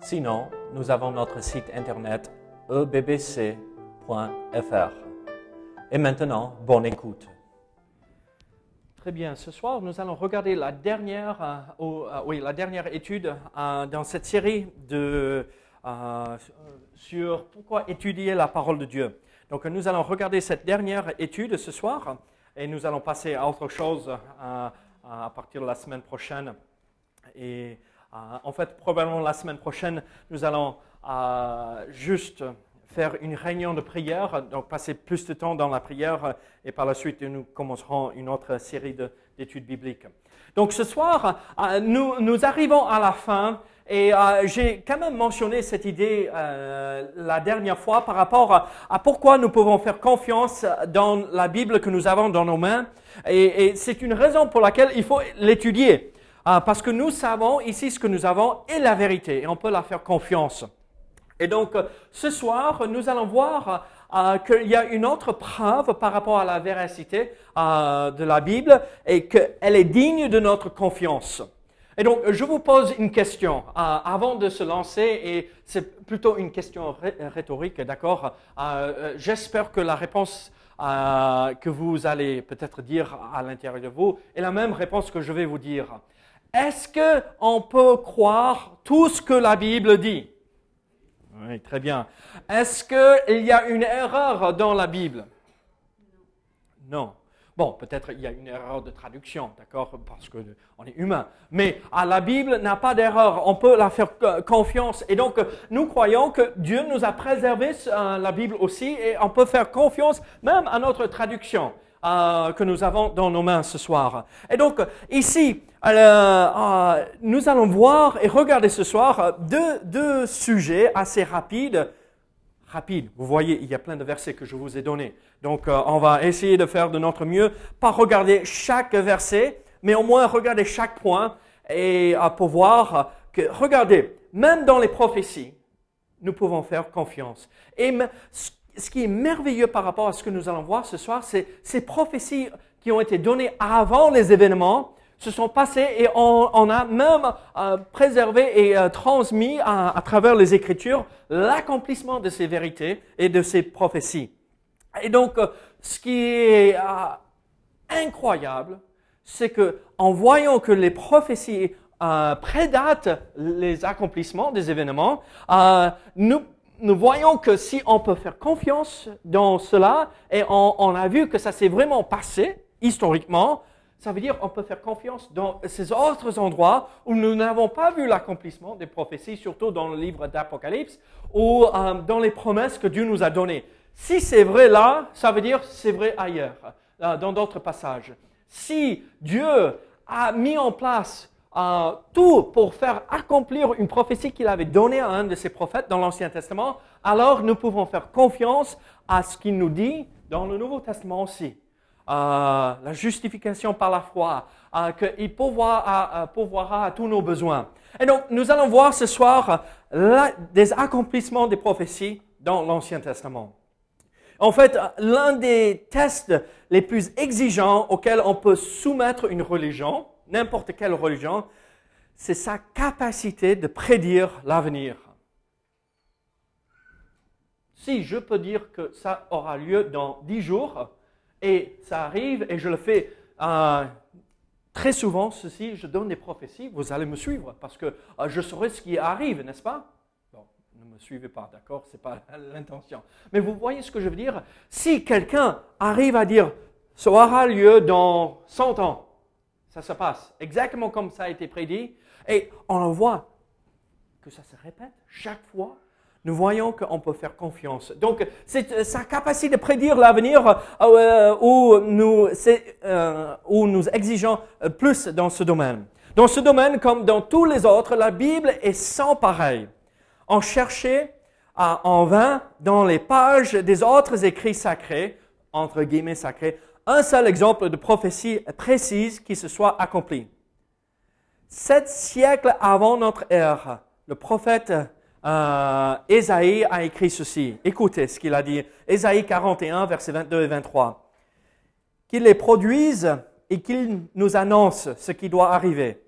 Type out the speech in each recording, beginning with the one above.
Sinon, nous avons notre site internet ebbc.fr. Et maintenant, bonne écoute. Très bien. Ce soir, nous allons regarder la dernière, euh, euh, étude euh, dans cette série sur pourquoi étudier la parole de Dieu. Donc, nous allons regarder cette dernière étude ce soir et nous allons passer à autre chose à partir de la semaine prochaine. Et en fait, probablement la semaine prochaine, nous allons euh, juste faire une réunion de prière, donc passer plus de temps dans la prière, euh, et par la suite, nous commencerons une autre série de- d'études bibliques. Donc ce soir, euh, nous, arrivons à la fin, et euh, j'ai quand même mentionné cette idée euh, la dernière fois par rapport à, pourquoi nous pouvons faire confiance dans la Bible que nous avons dans nos mains, et c'est une raison pour laquelle il faut l'étudier. Ah, parce que nous savons ici ce que nous avons est la vérité et on peut la faire confiance. Et donc, euh, ce soir, nous allons voir euh, qu'il y a une autre preuve par rapport à la véracité euh, de la Bible et qu'elle est digne de notre confiance. Et donc, je vous pose une question euh, avant de se lancer, et c'est plutôt une question rhétorique, d'accord? Euh, euh, J'espère que la réponse euh, que vous allez peut-être dire à l'intérieur de vous est la même réponse que je vais vous dire. Est-ce que on peut croire tout ce que la Bible dit? Oui, très bien. Est-ce qu'il y a une erreur dans la Bible? Non. Bon, peut-être il y a une erreur de traduction, d'accord, parce que on est humain. Mais ah, la Bible n'a pas d'erreur. On peut la faire euh, confiance. Et donc, nous croyons que Dieu nous a préservé euh, la Bible aussi, et on peut faire confiance même à notre traduction euh, que nous avons dans nos mains ce soir. Et donc, ici, euh, euh, nous allons voir et regarder ce soir deux, sujets assez rapides rapide. Vous voyez, il y a plein de versets que je vous ai donnés. Donc, on va essayer de faire de notre mieux, pas regarder chaque verset, mais au moins regarder chaque point et euh, pour que, regardez, même dans les prophéties, nous pouvons faire confiance. Et ce qui est merveilleux par rapport à ce que nous allons voir ce soir, c'est ces prophéties qui ont été données avant les événements se sont passées et on, a même euh, préservé et euh, transmis à, travers les Écritures l'accomplissement de ces vérités et de ces prophéties. Et donc, euh, ce qui est incroyable, c'est que en voyant que les prophéties prédatent les accomplissements des événements, nous, nous voyons que si on peut faire confiance dans cela, et on, on a vu que ça s'est vraiment passé historiquement, ça veut dire qu'on peut faire confiance dans ces autres endroits où nous n'avons pas vu l'accomplissement des prophéties, surtout dans le livre d'Apocalypse ou euh, dans les promesses que Dieu nous a données. Si c'est vrai là, ça veut dire c'est vrai ailleurs, euh, dans d'autres passages. Si Dieu a mis en place euh, tout pour faire accomplir une prophétie qu'il avait donnée à un de ses prophètes dans l'Ancien Testament, alors nous pouvons faire confiance à ce qu'il nous dit dans le Nouveau Testament aussi. Euh, la justification par la foi, euh, qu'il pourvoira, à tous nos besoins. Et donc, nous allons voir ce soir des accomplissements des prophéties dans l'Ancien Testament. En fait, l'un des tests les plus exigeants auxquels on peut soumettre une religion, n'importe quelle religion, c'est sa capacité de prédire l'avenir. Si je peux dire que ça aura lieu dans dix jours, et ça arrive, et je le fais euh, très souvent, ceci, je donne des prophéties, vous allez me suivre, parce que euh, je saurai ce qui arrive, n'est-ce pas? Bon, ne me suivez pas, d'accord? Ce n'est pas l'intention. Mais vous voyez ce que je veux dire? Si quelqu'un arrive à dire, ça aura lieu dans 100 ans, ça se passe exactement comme ça a été prédit, et on le voit que ça se répète chaque fois, nous voyons qu'on peut faire confiance. Donc, c'est euh, sa capacité de prédire l'avenir euh, où, nous, c'est, euh, où nous exigeons plus dans ce domaine. Dans ce domaine, comme dans tous les autres, la Bible est sans pareil. ont cherché en vain dans les pages des autres écrits sacrés, entre guillemets sacrés, un seul exemple de prophétie précise qui se soit accomplie. Sept siècles avant notre ère, le prophète euh, Ésaïe a écrit ceci. Écoutez ce qu'il a dit. Ésaïe 41, versets 22 et 23. Qu'il les produise et qu'il nous annonce ce qui doit arriver.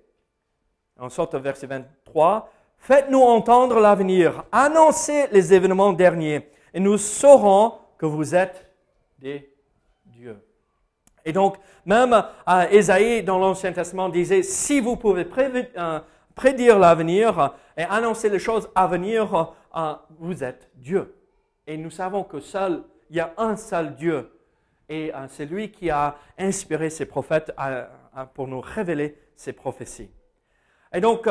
En sorte, verset 23, Faites-nous entendre l'avenir, annoncez les événements derniers, et nous saurons que vous êtes des. Et donc, même euh, Ésaïe dans l'Ancien Testament disait, si vous pouvez euh, prédire l'avenir et annoncer les choses à venir, euh, vous êtes Dieu. Et nous savons que seul, il y a un seul Dieu. Et c'est lui qui a inspiré ses prophètes pour nous révéler ses prophéties. Et donc,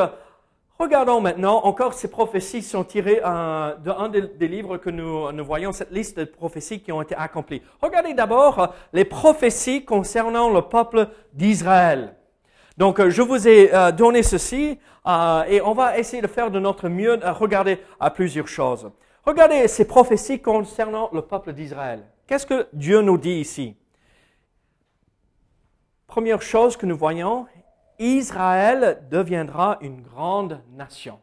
Regardons maintenant, encore ces prophéties sont tirées euh, d'un des, livres que nous, nous, voyons, cette liste de prophéties qui ont été accomplies. Regardez d'abord euh, les prophéties concernant le peuple d'Israël. Donc, euh, je vous ai donné ceci et on va essayer de faire de notre mieux à regarder à plusieurs choses. Regardez ces prophéties concernant le peuple d'Israël. Qu'est-ce que Dieu nous dit ici? Première chose que nous voyons, Israël deviendra une grande nation.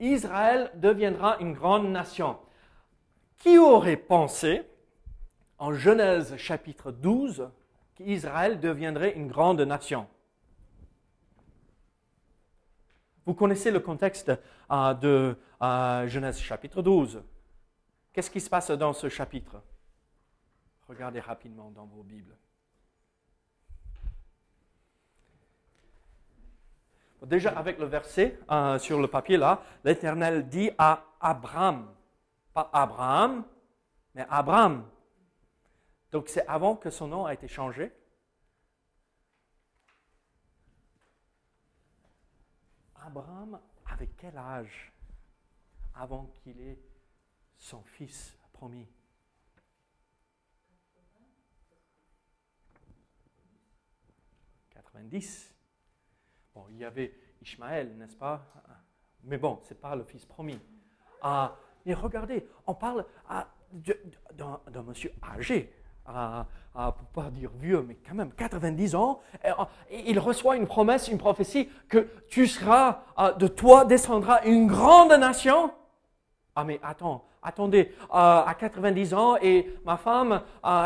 Israël deviendra une grande nation. Qui aurait pensé, en Genèse chapitre 12, qu'Israël deviendrait une grande nation? Vous connaissez le contexte euh, de euh, Genèse chapitre 12. Qu'est-ce qui se passe dans ce chapitre? Regardez rapidement dans vos Bibles. Déjà avec le verset euh, sur le papier là, l'Éternel dit à Abraham, pas Abraham, mais Abraham. Donc c'est avant que son nom a été changé. Abraham, avec quel âge avant qu'il ait son fils promis? 90. Il y avait Ishmaël, n'est-ce pas? Mais bon, ce n'est pas le fils promis. Ah, mais regardez, on parle ah, d'un monsieur âgé, ah, ah, pour pas dire vieux, mais quand même 90 ans, et, il reçoit une promesse, une prophétie que tu seras, de toi descendra une grande nation. Ah mais attends, attendez, à 90 ans et ma femme,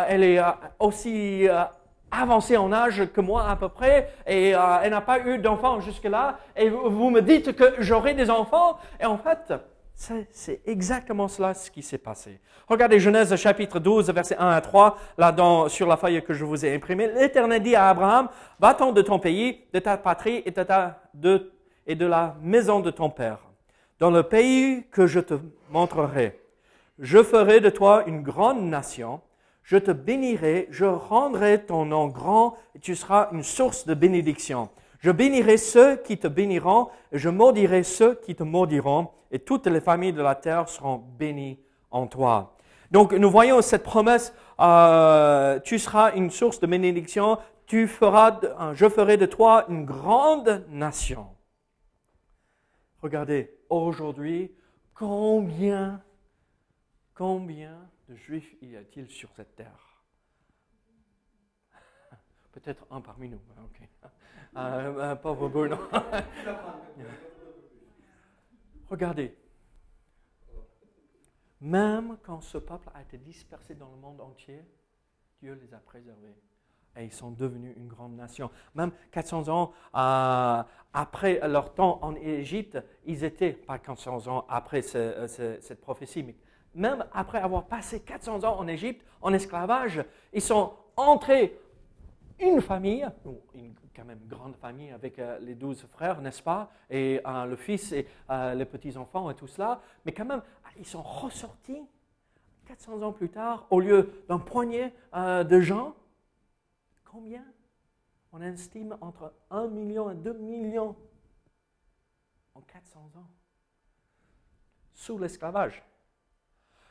elle est aussi avancée en âge que moi à peu près, et euh, elle n'a pas eu d'enfants jusque-là, et vous, me dites que j'aurai des enfants, et en fait, c'est exactement cela ce qui s'est passé. Regardez Genèse chapitre 12, versets 1 à 3, là dans, sur la feuille que je vous ai imprimée. L'Éternel dit à Abraham, va-t'en de ton pays, de ta patrie et de, ta, de, et de la maison de ton père, dans le pays que je te montrerai. Je ferai de toi une grande nation, je te bénirai, je rendrai ton nom grand, et tu seras une source de bénédiction. Je bénirai ceux qui te béniront, et je maudirai ceux qui te maudiront, et toutes les familles de la terre seront bénies en toi. Donc nous voyons cette promesse, euh, tu seras une source de bénédiction, tu feras, je ferai de toi une grande nation. Regardez, aujourd'hui, combien, combien de juifs y a-t-il sur cette terre? Peut-être un parmi nous. Hein, ok. Euh, pauvre Bruno. Regardez. Même quand ce peuple a été dispersé dans le monde entier, Dieu les a préservés. Et ils sont devenus une grande nation. Même 400 ans euh, après leur temps en Égypte, ils étaient, pas 400 ans après euh, cette prophétie, mais même après avoir passé 400 ans en Égypte, en esclavage, ils sont entrés une famille, une quand même grande famille avec euh, les douze frères, n'est-ce pas, et euh, le fils et euh, les petits-enfants et tout cela, mais quand même, ils sont ressortis 400 ans plus tard, au lieu d'un poignet de gens, combien? On estime entre 1 million et 2 millions en 400 ans, sous l'esclavage.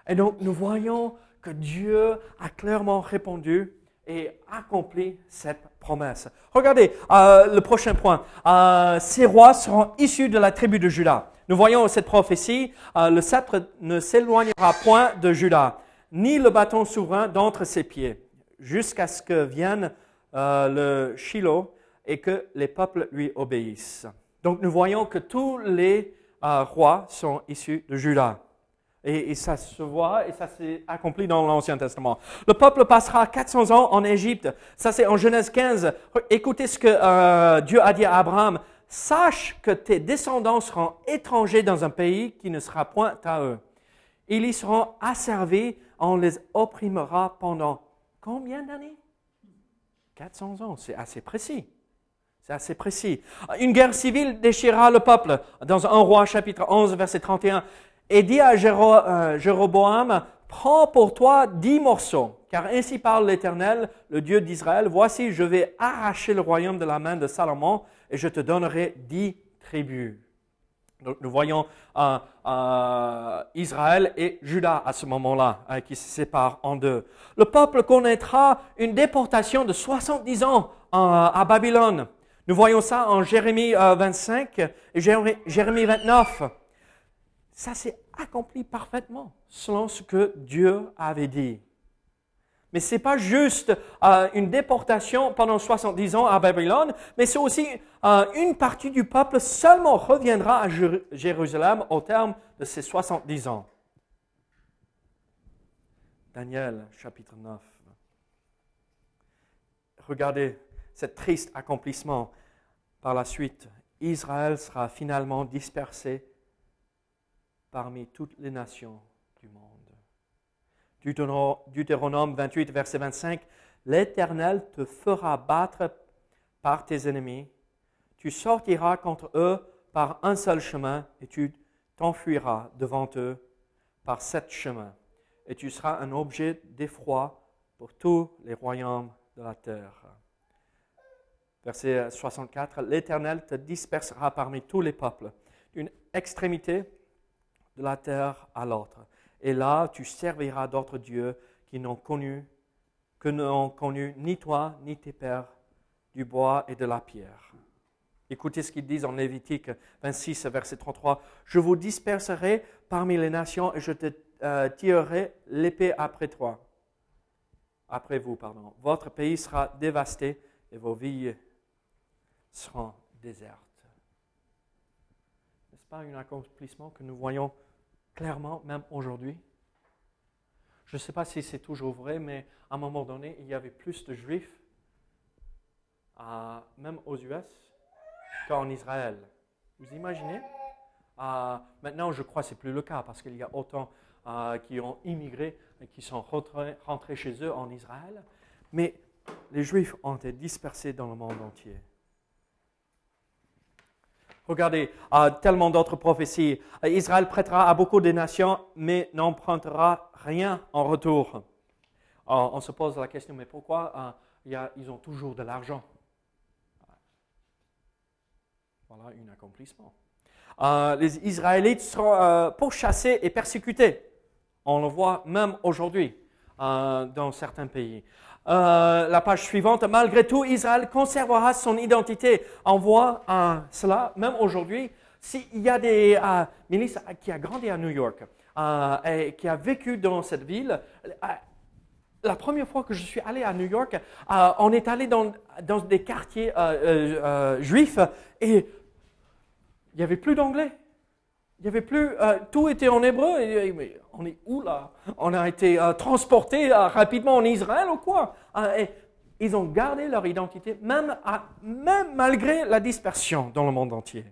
Et donc, nous voyons que Dieu a clairement répondu et accomplit cette promesse. Regardez euh, le prochain point. Euh, ces rois seront issus de la tribu de Judas. Nous voyons cette prophétie, euh, le sceptre ne s'éloignera point de Judas, ni le bâton souverain d'entre ses pieds, jusqu'à ce que vienne le Shiloh et que les peuples lui obéissent. Donc nous voyons que tous les rois sont issus de Judas. Et, ça se voit et ça s'est accompli dans l'Ancien Testament. Le peuple passera 400 ans en Égypte. Ça, c'est en Genèse 15. Écoutez ce que euh, Dieu a dit à Abraham. Sache que tes descendants seront étrangers dans un pays qui ne sera point à eux. Ils y seront asservis. On les opprimera pendant combien d'années? 400 ans. C'est assez précis. C'est assez précis. Une guerre civile déchirera le peuple. Dans 1 roi chapitre 11 verset 31, et dit à euh, Jéroboam, prends pour toi dix morceaux, car ainsi parle l'Éternel, le Dieu d'Israël, voici, je vais arracher le royaume de la main de Salomon, et je te donnerai dix tribus. Donc nous voyons euh, euh, Israël et Juda à ce moment-là, qui se séparent en deux. Le peuple connaîtra une déportation de 70 ans à Babylone. Nous voyons ça en Jérémie 25 et Jérémie 29 ça s'est accompli parfaitement selon ce que Dieu avait dit. Mais ce n'est pas juste euh, une déportation pendant 70 ans à Babylone, mais c'est aussi euh, une partie du peuple seulement reviendra à Jérusalem au terme de ces 70 ans. Daniel chapitre 9. Regardez cet triste accomplissement par la suite. Israël sera finalement dispersé parmi toutes les nations du monde. Deutéronome 28, verset 25, L'Éternel te fera battre par tes ennemis, tu sortiras contre eux par un seul chemin et tu t'enfuiras devant eux par sept chemins, et tu seras un objet d'effroi pour tous les royaumes de la terre. Verset 64, L'Éternel te dispersera parmi tous les peuples, d'une extrémité de la terre à l'autre. Et là, tu serviras d'autres dieux qui n'ont connu, que n'ont connu ni toi, ni tes pères, du bois et de la pierre. Écoutez ce qu'ils disent en Lévitique 26, verset 33. Je vous disperserai parmi les nations et je te euh, tirerai l'épée après toi. Après vous, pardon. Votre pays sera dévasté et vos villes seront désertes. N'est-ce pas un accomplissement que nous voyons clairement, même aujourd'hui. Je ne sais pas si c'est toujours vrai, mais à un moment donné, il y avait plus de juifs, même aux US, qu'en Israël. Vous imaginez? Maintenant, je crois que ce n'est plus le cas parce qu'il y a autant qui ont immigré et qui sont rentrés chez eux en Israël. Mais les juifs ont été dispersés dans le monde entier. Regardez, euh, tellement d'autres prophéties. Israël prêtera à beaucoup de nations, mais n'empruntera rien en retour. Euh, on se pose la question, mais pourquoi euh, ils ont toujours de l'argent? Voilà un accomplissement. les Israélites seront pourchassés et persécutés. On le voit même aujourd'hui dans certains pays. Euh, la page suivante, malgré tout, Israël conservera son identité. On voit euh, cela même aujourd'hui. S'il y a des euh, milices qui a grandi à New York et qui a vécu dans cette ville, la première fois que je suis allé à New York, on est allé dans des quartiers juifs et il n'y avait plus d'anglais. Il y avait plus, tout était en hébreu. Mais on est où là? On a été transportés transporté rapidement en Israël ou quoi? Ah, ils ont gardé leur identité, même, même malgré la dispersion dans le monde entier.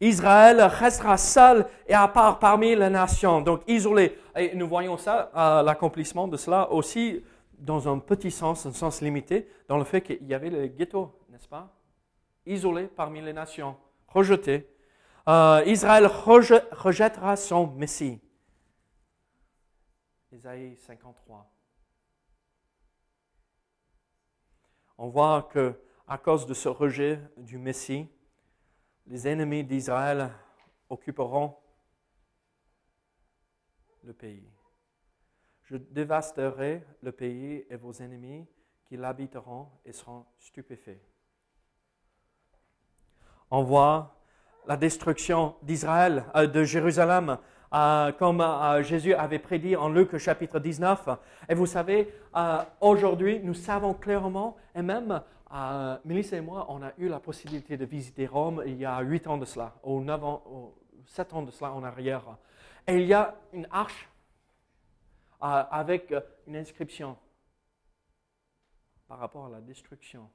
Israël restera seul et à part parmi les nations, donc isolé. Et nous voyons ça, euh, l'accomplissement de cela aussi dans un petit sens, un sens limité, dans le fait qu'il y avait le ghetto, n'est-ce pas? Isolé parmi les nations, rejeté. Euh, Israël rejettera son Messie. Isaïe 53. on voit que à cause de ce rejet du Messie, les ennemis d'Israël occuperont le pays. Je dévasterai le pays et vos ennemis qui l'habiteront et seront stupéfaits. On voit la destruction d'Israël, euh, de Jérusalem, euh, comme euh, Jésus avait prédit en Luc chapitre 19. Et vous savez, aujourd'hui, nous savons clairement, et même Mélissa et moi, on a eu la possibilité de visiter Rome il y a huit ans de cela, ou neuf ans, ou sept ans de cela en arrière. Et il y a une arche avec une inscription par rapport à la destruction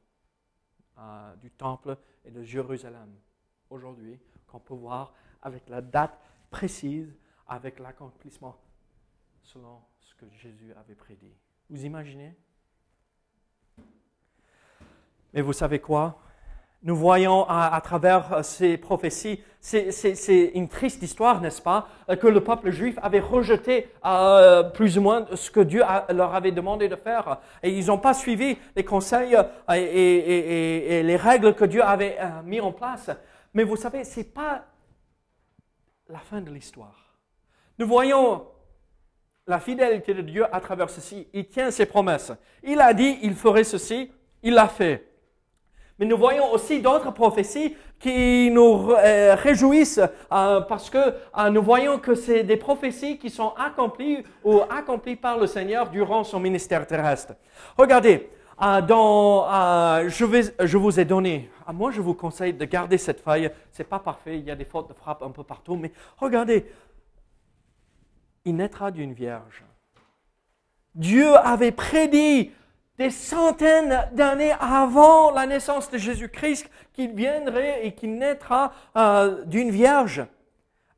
du temple et de Jérusalem aujourd'hui, qu'on peut voir avec la date précise, avec l'accomplissement selon ce que Jésus avait prédit. Vous imaginez? Mais vous savez quoi? Nous voyons à, travers ces prophéties, c'est une triste histoire, n'est-ce pas, que le peuple juif avait rejeté euh, plus ou moins ce que Dieu leur avait demandé de faire. Et ils n'ont pas suivi les conseils euh, et, les règles que Dieu avait euh, mis en place. Mais vous savez, ce n'est pas la fin de l'histoire. Nous voyons la fidélité de Dieu à travers ceci. Il tient ses promesses. Il a dit, il ferait ceci, il l'a fait. Mais nous voyons aussi d'autres prophéties qui nous euh, réjouissent euh, parce que euh, nous voyons que c'est des prophéties qui sont accomplies ou accomplies par le Seigneur durant son ministère terrestre. Regardez, je vous ai donné, moi je vous conseille de garder cette feuille. C'est pas parfait, il y a des fautes de frappe un peu partout, mais regardez, il naîtra d'une vierge. Dieu avait prédit des centaines d'années avant la naissance de Jésus-Christ qu'il viendrait et qu'il naîtra euh, d'une vierge.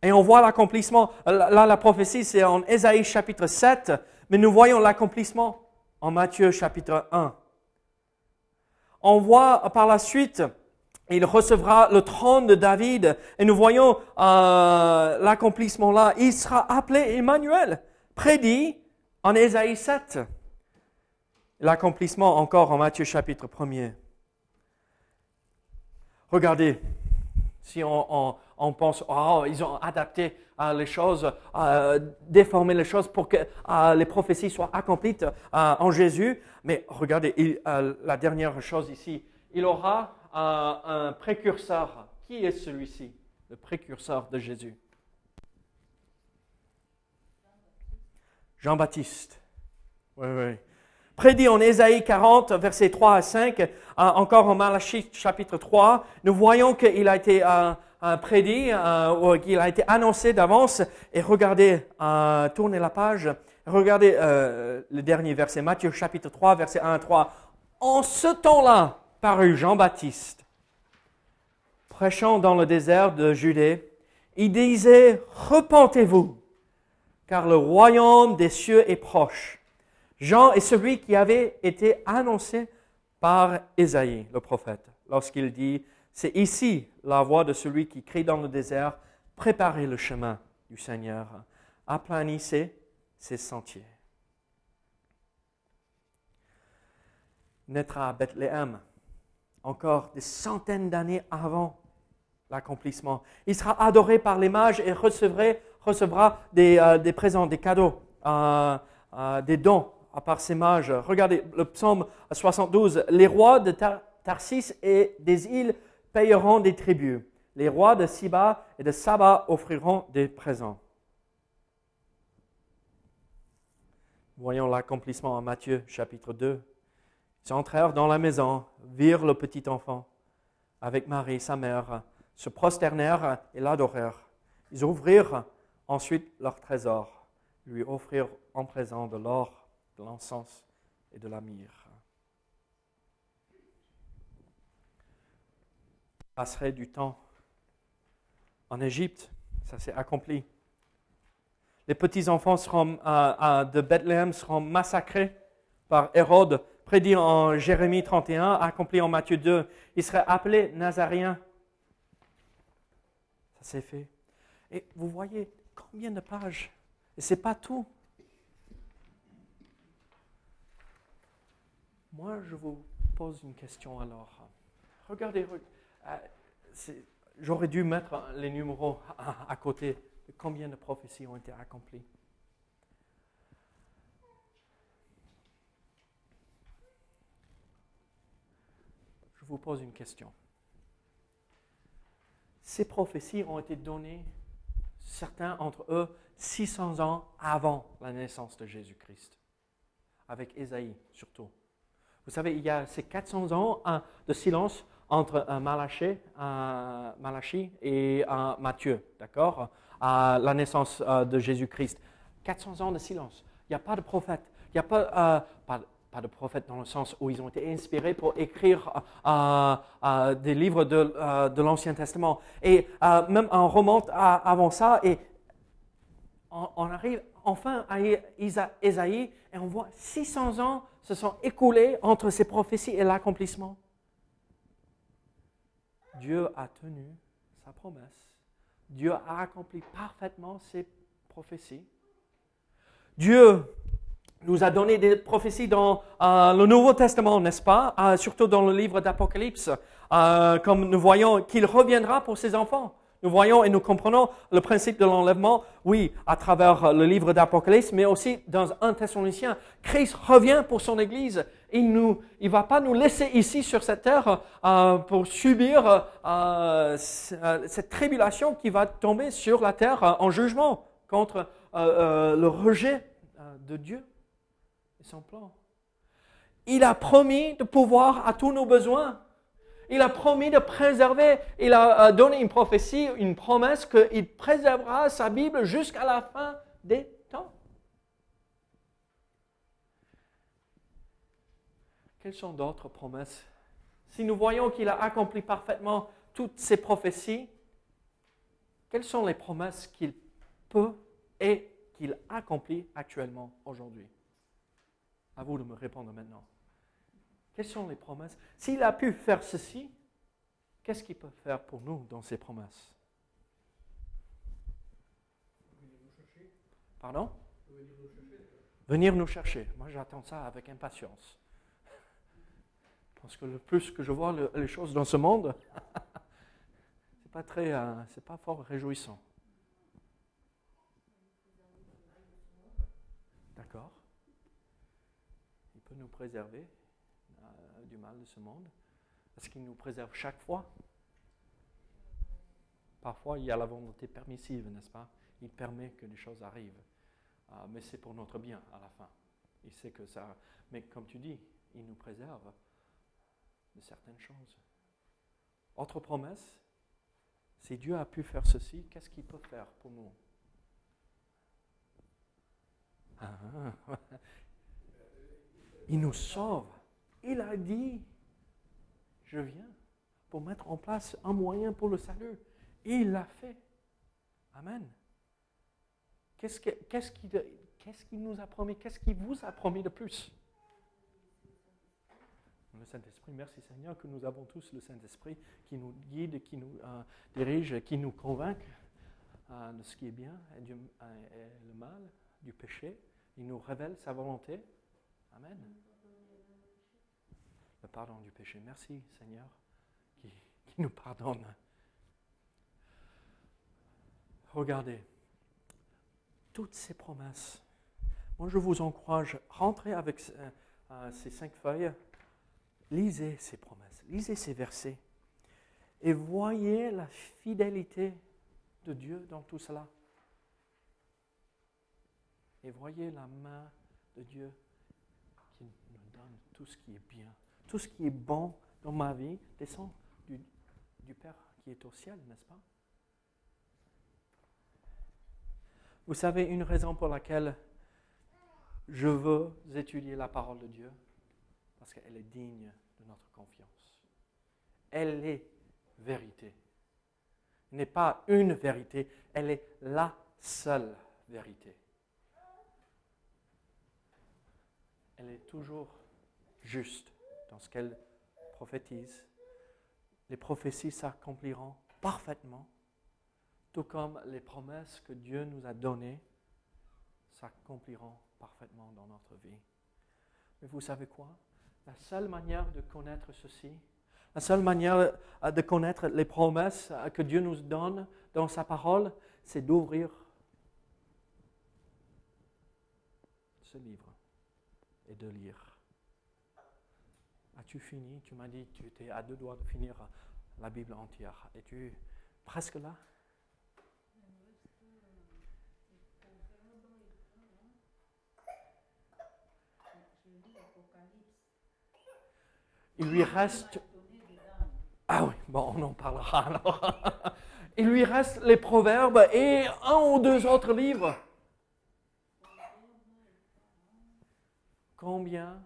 Et on voit l'accomplissement. Là, la prophétie, c'est en Ésaïe chapitre 7, mais nous voyons l'accomplissement en Matthieu chapitre 1. On voit par la suite, il recevra le trône de David, et nous voyons euh, l'accomplissement là. Il sera appelé Emmanuel, prédit en Ésaïe 7. L'accomplissement encore en Matthieu chapitre 1er. Regardez, si on, pense, oh, ils ont adapté euh, les choses, euh, déformé les choses pour que euh, les prophéties soient accomplies en Jésus. Mais regardez, la dernière chose ici, il aura un précurseur. Qui est celui-ci, le précurseur de Jésus Jean-Baptiste. Oui, oui prédit en Ésaïe 40, versets 3 à 5, euh, encore en Malachie chapitre 3, nous voyons qu'il a été euh, euh, prédit, ou qu'il a été annoncé d'avance. Et regardez, tournez la page, regardez le dernier verset, Matthieu chapitre 3, verset 1 à 3. En ce temps-là, parut Jean-Baptiste, prêchant dans le désert de Judée, il disait, repentez-vous, car le royaume des cieux est proche. Jean est celui qui avait été annoncé par Ésaïe, le prophète, lorsqu'il dit, c'est ici la voix de celui qui crie dans le désert, préparez le chemin du Seigneur, aplanissez ses sentiers. Naîtra à Bethléem, encore des centaines d'années avant l'accomplissement. Il sera adoré par les mages et recevra, des, euh, présents, des cadeaux, euh, euh, des dons à part ces mages. Regardez le psaume 72. Les rois de Tarsis et des îles payeront des tribus. Les rois de Siba et de Saba offriront des présents. Voyons l'accomplissement en Matthieu chapitre 2. Ils entrèrent dans la maison, virent le petit enfant avec Marie, sa mère, se prosternèrent et l'adorèrent. Ils ouvrirent ensuite leur trésor, lui offrirent en présent de l'or de l'encens et de la. Passerait du temps en Égypte, ça s'est accompli. Les petits-enfants de Bethléem seront massacrés par Hérode, prédit en Jérémie 31, accompli en Matthieu 2. Ils seraient appelés Nazaréens. Ça s'est fait. Et vous voyez combien de pages. Et ce n'est pas tout. Moi, je vous pose une question alors. Regardez, euh, ah, j'aurais dû mettre les numéros à, côté de combien de prophéties ont été accomplies? Je vous pose une question. Ces prophéties ont été données, certains entre eux, 600 ans avant la naissance de Jésus-Christ, avec Ésaïe surtout. Vous savez, il y a ces 400 ans de silence entre Malachi, Malachi et Matthieu, d'accord? À la naissance euh, de Jésus-Christ. 400 ans de silence. Il n'y a pas de prophète. Il n'y a pas, euh, de prophètes dans le sens où ils ont été inspirés pour écrire euh, euh, des livres de, euh, l'Ancien Testament. Et même on remonte avant ça et on, arrive enfin à Isaïe et on voit 600 ans se sont écoulés entre ces prophéties et l'accomplissement. Dieu a tenu sa promesse. Dieu a accompli parfaitement ses prophéties. Dieu nous a donné des prophéties dans euh, le Nouveau Testament, n'est-ce pas? Euh, Surtout dans le livre d'Apocalypse, euh, comme nous voyons qu'il reviendra pour ses enfants. Nous voyons et nous comprenons le principe de l'enlèvement, oui, à travers le livre d'Apocalypse, mais aussi dans un Thessalonicien. Christ revient pour son Église. Il ne il va pas nous laisser ici sur cette terre pour subir cette tribulation qui va tomber sur la terre en jugement contre le rejet de Dieu son plan. Il a promis de pouvoir à tous nos besoins. Il a promis de préserver. Il a donné une prophétie, une promesse qu'il préservera sa Bible jusqu'à la fin des temps. Quelles sont d'autres promesses? Si nous voyons qu'il a accompli parfaitement toutes ces prophéties, quelles sont les promesses qu'il peut et qu'il accomplit actuellement aujourd'hui? À vous de me répondre maintenant. Quelles sont les promesses? S'il a pu faire ceci, qu'est-ce qu'il peut faire pour nous dans ces promesses? Pardon? Venir nous chercher. Moi, j'attends ça avec impatience. Parce que le plus que je vois les choses dans ce monde, c'est pas très, euh, pas fort réjouissant. D'accord peut nous préserver euh, du mal de ce monde Est-ce qu'il nous préserve chaque fois? Parfois, il y a la volonté permissive, n'est-ce pas? Il permet que des choses arrivent. Euh, mais c'est pour notre bien à la fin. Il sait que ça. Mais comme tu dis, il nous préserve de certaines choses. Autre promesse, si Dieu a pu faire ceci, qu'est-ce qu'il peut faire pour nous? Ah, il nous sauve. Il a dit, je viens pour mettre en place un moyen pour le salut. Et il l'a fait. Amen. Qu'est-ce qu'il nous a promis? Qu'est-ce qu'il vous a promis de plus? Le Saint-Esprit, merci Seigneur que nous avons tous le Saint-Esprit qui nous guide, qui nous euh, dirige, qui nous convainc euh, de ce qui est bien et, du, et le mal, du péché. Il nous révèle sa volonté. Amen. Le pardon du péché. Merci Seigneur qui, nous pardonne. Regardez, toutes ces promesses. Moi, je vous encourage, rentrez avec euh, euh, ces cinq feuilles, lisez ces promesses, lisez ces versets et voyez la fidélité de Dieu dans tout cela. Et voyez la main de Dieu tout ce qui est bien, tout ce qui est bon dans ma vie descend du Père qui est au ciel, n'est-ce pas? Vous savez une raison pour laquelle je veux étudier la parole de Dieu Parce qu'elle est digne de notre confiance. Elle est vérité. Elle n'est pas une vérité, elle est la seule vérité. Elle est toujours juste dans ce qu'elle prophétise. Les prophéties s'accompliront parfaitement, tout comme les promesses que Dieu nous a données s'accompliront parfaitement dans notre vie. Mais vous savez quoi? La seule manière de connaître ceci, la seule manière de connaître les promesses que Dieu nous donne dans sa parole, c'est d'ouvrir ce livre et de lire. As-tu fini? Tu m'as dit que tu étais à deux doigts de finir la Bible entière. Es-tu presque là? Il lui reste. Ah oui, bon, on en parlera alors. Il lui reste les proverbes et un ou deux autres livres. Combien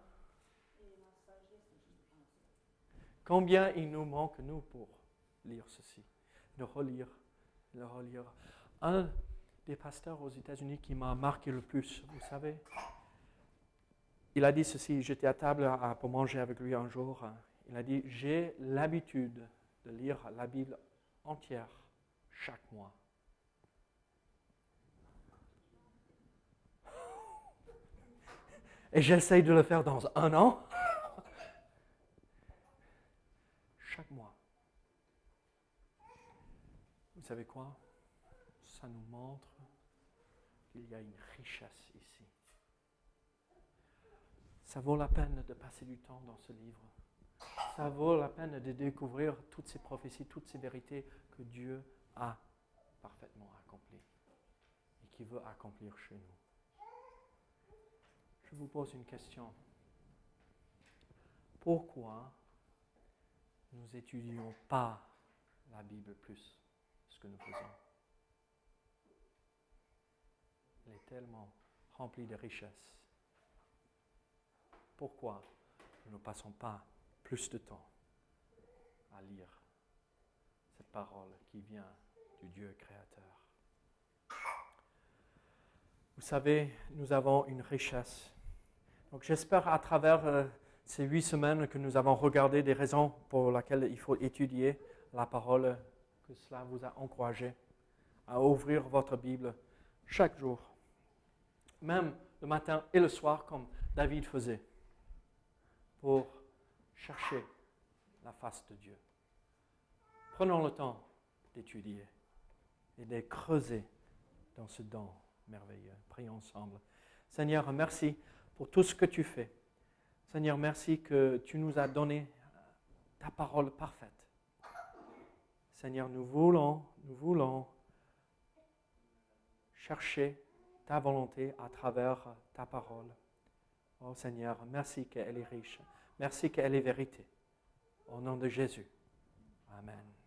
Combien il nous manque, nous, pour lire ceci, de relire, de relire. Un des pasteurs aux États-Unis qui m'a marqué le plus, vous savez, il a dit ceci, j'étais à table pour manger avec lui un jour, il a dit, j'ai l'habitude de lire la Bible entière chaque mois. Et j'essaye de le faire dans un an. Chaque mois. Vous savez quoi? Ça nous montre qu'il y a une richesse ici. Ça vaut la peine de passer du temps dans ce livre. Ça vaut la peine de découvrir toutes ces prophéties, toutes ces vérités que Dieu a parfaitement accomplies et qui veut accomplir chez nous. Je vous pose une question. Pourquoi nous n'étudions pas la Bible plus ce que nous faisons? Elle est tellement remplie de richesses. Pourquoi nous ne passons pas plus de temps à lire cette parole qui vient du Dieu créateur? Vous savez, nous avons une richesse. Donc j'espère à travers euh, ces huit semaines que nous avons regardé des raisons pour lesquelles il faut étudier la parole, que cela vous a encouragé à ouvrir votre Bible chaque jour, même le matin et le soir comme David faisait, pour chercher la face de Dieu. Prenons le temps d'étudier et de creuser dans ce don merveilleux. Prions ensemble. Seigneur, merci pour tout ce que tu fais. Seigneur, merci que tu nous as donné ta parole parfaite. Seigneur, nous voulons, nous voulons chercher ta volonté à travers ta parole. Oh Seigneur, merci qu'elle est riche. Merci qu'elle est vérité. Au nom de Jésus. Amen.